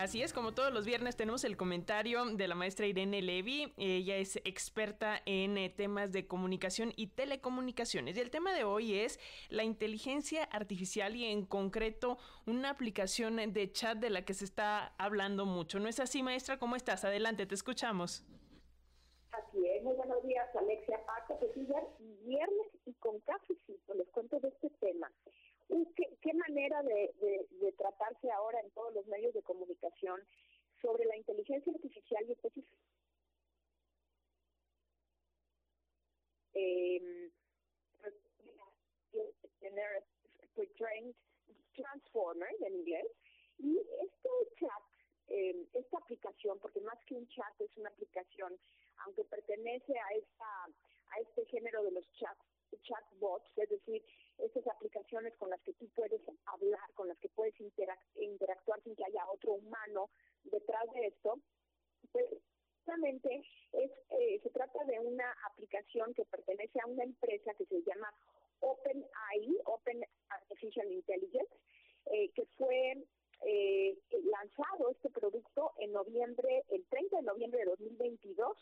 Así es, como todos los viernes tenemos el comentario de la maestra Irene Levy. Ella es experta en eh, temas de comunicación y telecomunicaciones. Y el tema de hoy es la inteligencia artificial y en concreto una aplicación de chat de la que se está hablando mucho. ¿No es así, maestra? ¿Cómo estás? Adelante, te escuchamos. Así es, muy buenos días, Alexia Paco. Pues viernes y con cafecito les cuento de este tema. ¿Qué, qué manera de, de, tratarse ahora en todos los medios de comunicación sobre la inteligencia artificial y específicamente eh, trained transformer en inglés. Y este chat eh, esta aplicación porque más que un chat es una aplicación aunque pertenece a esta a este género de los chats chatbots, es decir, estas aplicaciones con las que tú puedes hablar, con las que puedes interactuar sin que haya otro humano detrás de esto, pues justamente es, eh, se trata de una aplicación que pertenece a una empresa que se llama OpenAI, Open Intelligence, eh, que fue eh, lanzado este producto en noviembre, el 30 de noviembre de 2022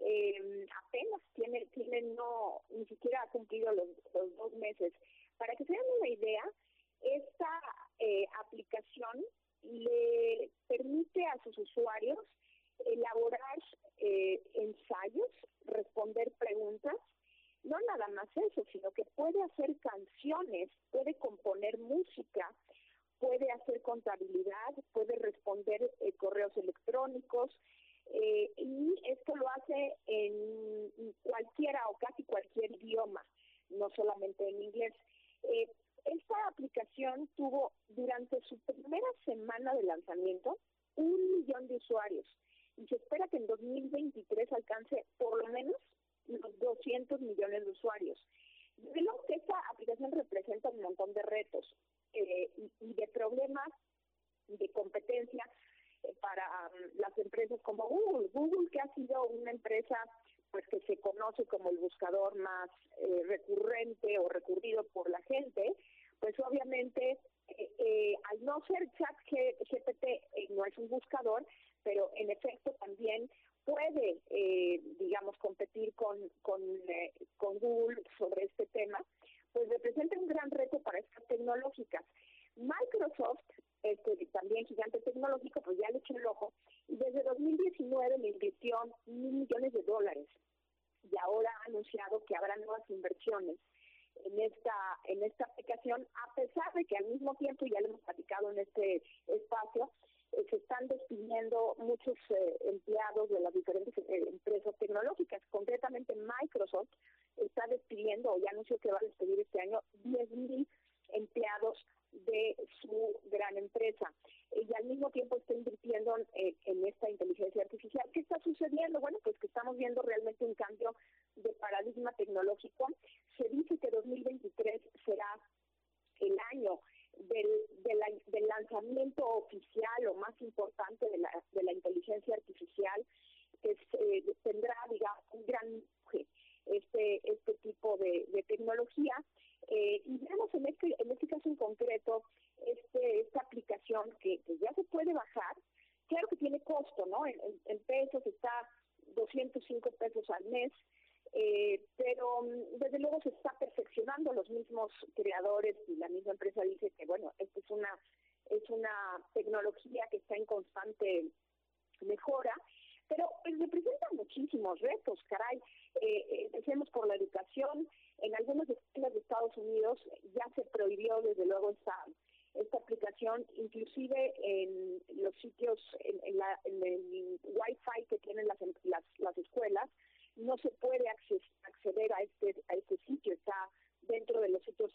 eh, apenas tiene, tiene no, ni siquiera ha cumplido los, dos meses. Para que se den una idea, esta eh, aplicación le permite a sus usuarios elaborar eh, ensayos, responder preguntas, no nada más eso, sino que puede hacer canciones, puede componer música, puede hacer contabilidad, puede responder eh, correos electrónicos, eh, y esto lo hace en cualquiera o casi cualquier idioma, no solamente en inglés. Eh, esta aplicación tuvo durante su primera semana de lanzamiento un millón de usuarios y se espera que en 2023 alcance por lo menos los 200 millones de usuarios. De lo que esta aplicación representa un montón de retos eh, y, de problemas de competencia eh, para um, las empresas como Google. Google que ha sido una empresa pues que se conoce como el buscador más eh, recurrente o recurrido por la gente, pues obviamente eh, al no ser chat GPT no es un buscador, pero en efecto también puede, digamos, con, con, con Google sobre este tema, pues representa un gran reto para estas tecnológicas. Microsoft este, también gigante tecnológico, pues ya le echó el ojo, y desde 2019 le invirtió mil millones de dólares, y ahora ha anunciado que habrá nuevas inversiones en esta en esta aplicación, a pesar de que al mismo tiempo, ya lo hemos platicado en este espacio, eh, se están despidiendo muchos eh, empleados de las diferentes eh, empresas tecnológicas. Concretamente Microsoft está despidiendo, o ya anunció que va a despedir este año, 10.000 empleados de su gran empresa. Y al mismo tiempo está invirtiendo eh, en esta inteligencia artificial. ¿Qué está sucediendo? Bueno, pues que estamos viendo realmente un cambio de paradigma tecnológico. Se dice que 2023 será el año del, del, lanzamiento oficial o más importante de la, de la inteligencia artificial, que tendrá, digamos, un gran este este tipo de, de tecnología eh, y vemos en este, en este caso en concreto este, esta aplicación que, ya se puede bajar, claro que tiene costo, ¿no? En, pesos está 205 pesos al mes, eh, pero mm, desde luego se está perfeccionando los mismos creadores y la misma empresa dice que bueno, esto es una es tecnología que está en constante mejora pero pues, representa muchísimos retos, caray. Eh, empecemos por la educación. En algunas escuelas de Estados Unidos ya se prohibió desde luego esta esta aplicación, inclusive en los sitios, en, la, en el Wi-Fi que tienen las, las, las escuelas, no se puede acceder a este a este sitio, está dentro de los sitios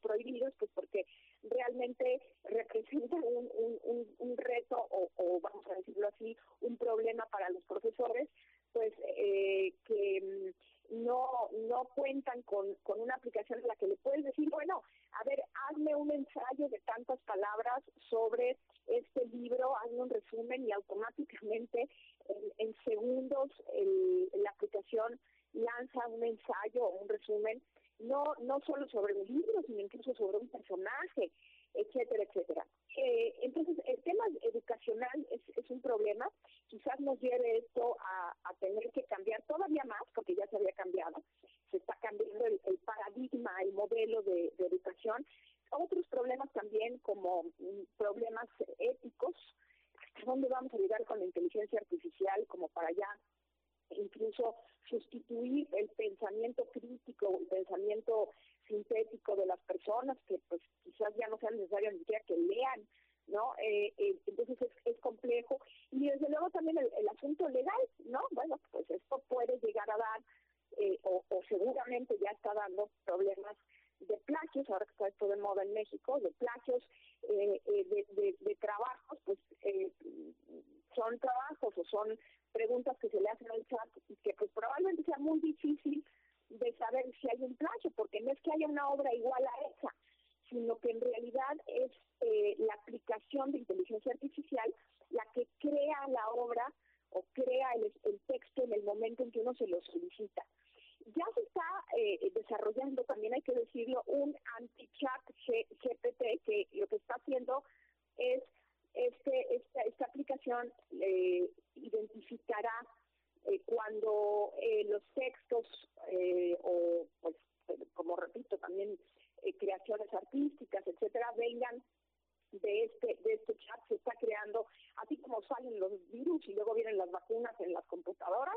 prohibidos, pues porque realmente representa un, un, un, reto o, o, vamos a decirlo así, un problema para los profesores, pues eh, que mm, no no cuentan con, con una aplicación en la que le puedes decir, bueno, a ver, hazme un ensayo de tantas palabras sobre este libro, hazme un resumen y automáticamente en segundos la aplicación lanza un ensayo o un resumen, no, no solo sobre un libro, sino incluso sobre un personaje, etcétera, etcétera. Eh, entonces, el tema educacional es, un problema. Quizás nos lleve esto a, tener que cambiar todavía más, porque ya se había cambiado. Se está cambiando el, paradigma, el modelo de, de, educación. Otros problemas también, como mm, problemas éticos. ¿Hasta dónde vamos a llegar con la inteligencia artificial como para ya incluso sustituir el pensamiento crítico, el pensamiento sintético de las personas, que pues quizás ya no sea necesario ni siquiera que lean, ¿no? Eh, eh, entonces es, complejo. Y desde luego también el, asunto legal, ¿no? Bueno, pues esto puede llegar a dar, eh, o, o, seguramente ya está dando problemas de plagios, ahora que está esto de moda en México, de plagios eh, de, de, de, trabajos, pues son trabajos o son preguntas que se le hacen al chat y que pues probablemente sea muy difícil de saber si hay un plagio, porque no es que haya una obra igual a esa, sino que en realidad es eh, la aplicación de inteligencia artificial la que crea la obra o crea el, el, texto en el momento en que uno se lo solicita. Ya se está eh, desarrollando, también hay que decirlo, un anti-chat GPT que lo que está haciendo es este, esta, esta aplicación eh, identificará eh, cuando eh, los textos eh, o, pues, como repito, también eh, creaciones artísticas, etcétera, vengan de este de este chat se está creando, así como salen los virus y luego vienen las vacunas en las computadoras,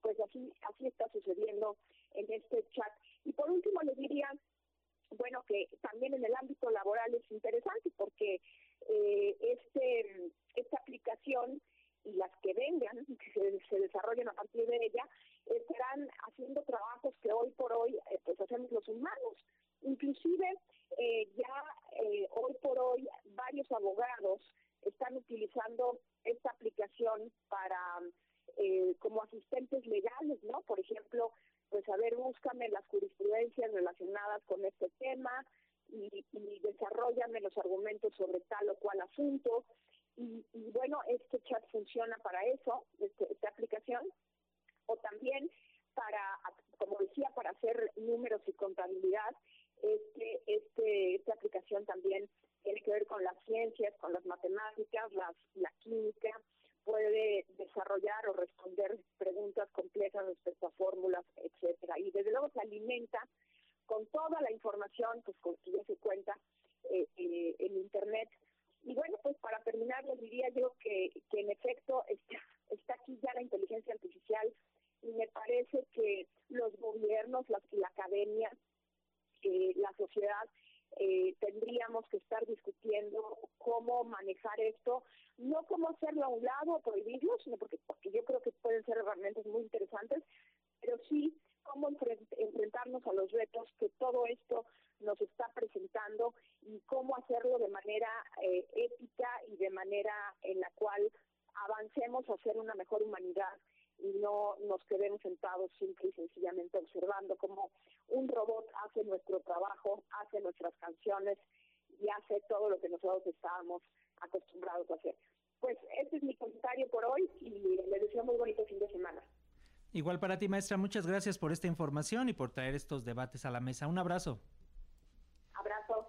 pues así así está sucediendo en este chat. Y por último les diría, bueno, que también en el ámbito laboral es interesante porque eh, este esta aplicación y las que vengan, que se, se, desarrollen a partir de ella, estarán haciendo trabajos que hoy por hoy eh, pues hacemos los humanos. Inclusive eh, ya eh, hoy por hoy varios abogados están utilizando esta aplicación para eh, como asistentes legales, ¿no? Por ejemplo, pues a ver, búscame las jurisprudencias relacionadas con este tema y, y desarrollame los argumentos sobre tal o cual asunto y, y, bueno, este chat funciona para eso, este, esta aplicación, o también para, como decía, para hacer números y contabilidad. Este, este, esta aplicación también tiene que ver con las ciencias, con las matemáticas, las, la química, puede desarrollar o responder preguntas complejas respecto a fórmulas, etcétera. Y desde luego se alimenta con toda la información pues con que ya se cuenta eh, eh, en internet y bueno, pues para terminar, les diría yo que, que en efecto está, está aquí ya la inteligencia artificial y me parece que los gobiernos, la, la academia, eh, la sociedad, eh, tendríamos que estar discutiendo cómo manejar esto, no cómo hacerlo a un lado o prohibirlo, sino porque, porque yo creo que pueden ser herramientas muy interesantes, pero sí cómo enfrentarnos a los retos que todo esto nos está presentando y cómo hacerlo de manera eh, ética y de manera en la cual avancemos a ser una mejor humanidad y no nos quedemos sentados simple y sencillamente observando cómo un robot hace nuestro trabajo, hace nuestras canciones y hace todo lo que nosotros estábamos acostumbrados a hacer. Pues este es mi comentario por hoy y les deseo muy bonito fin de semana. Igual para ti, maestra, muchas gracias por esta información y por traer estos debates a la mesa. Un abrazo. Abrazo.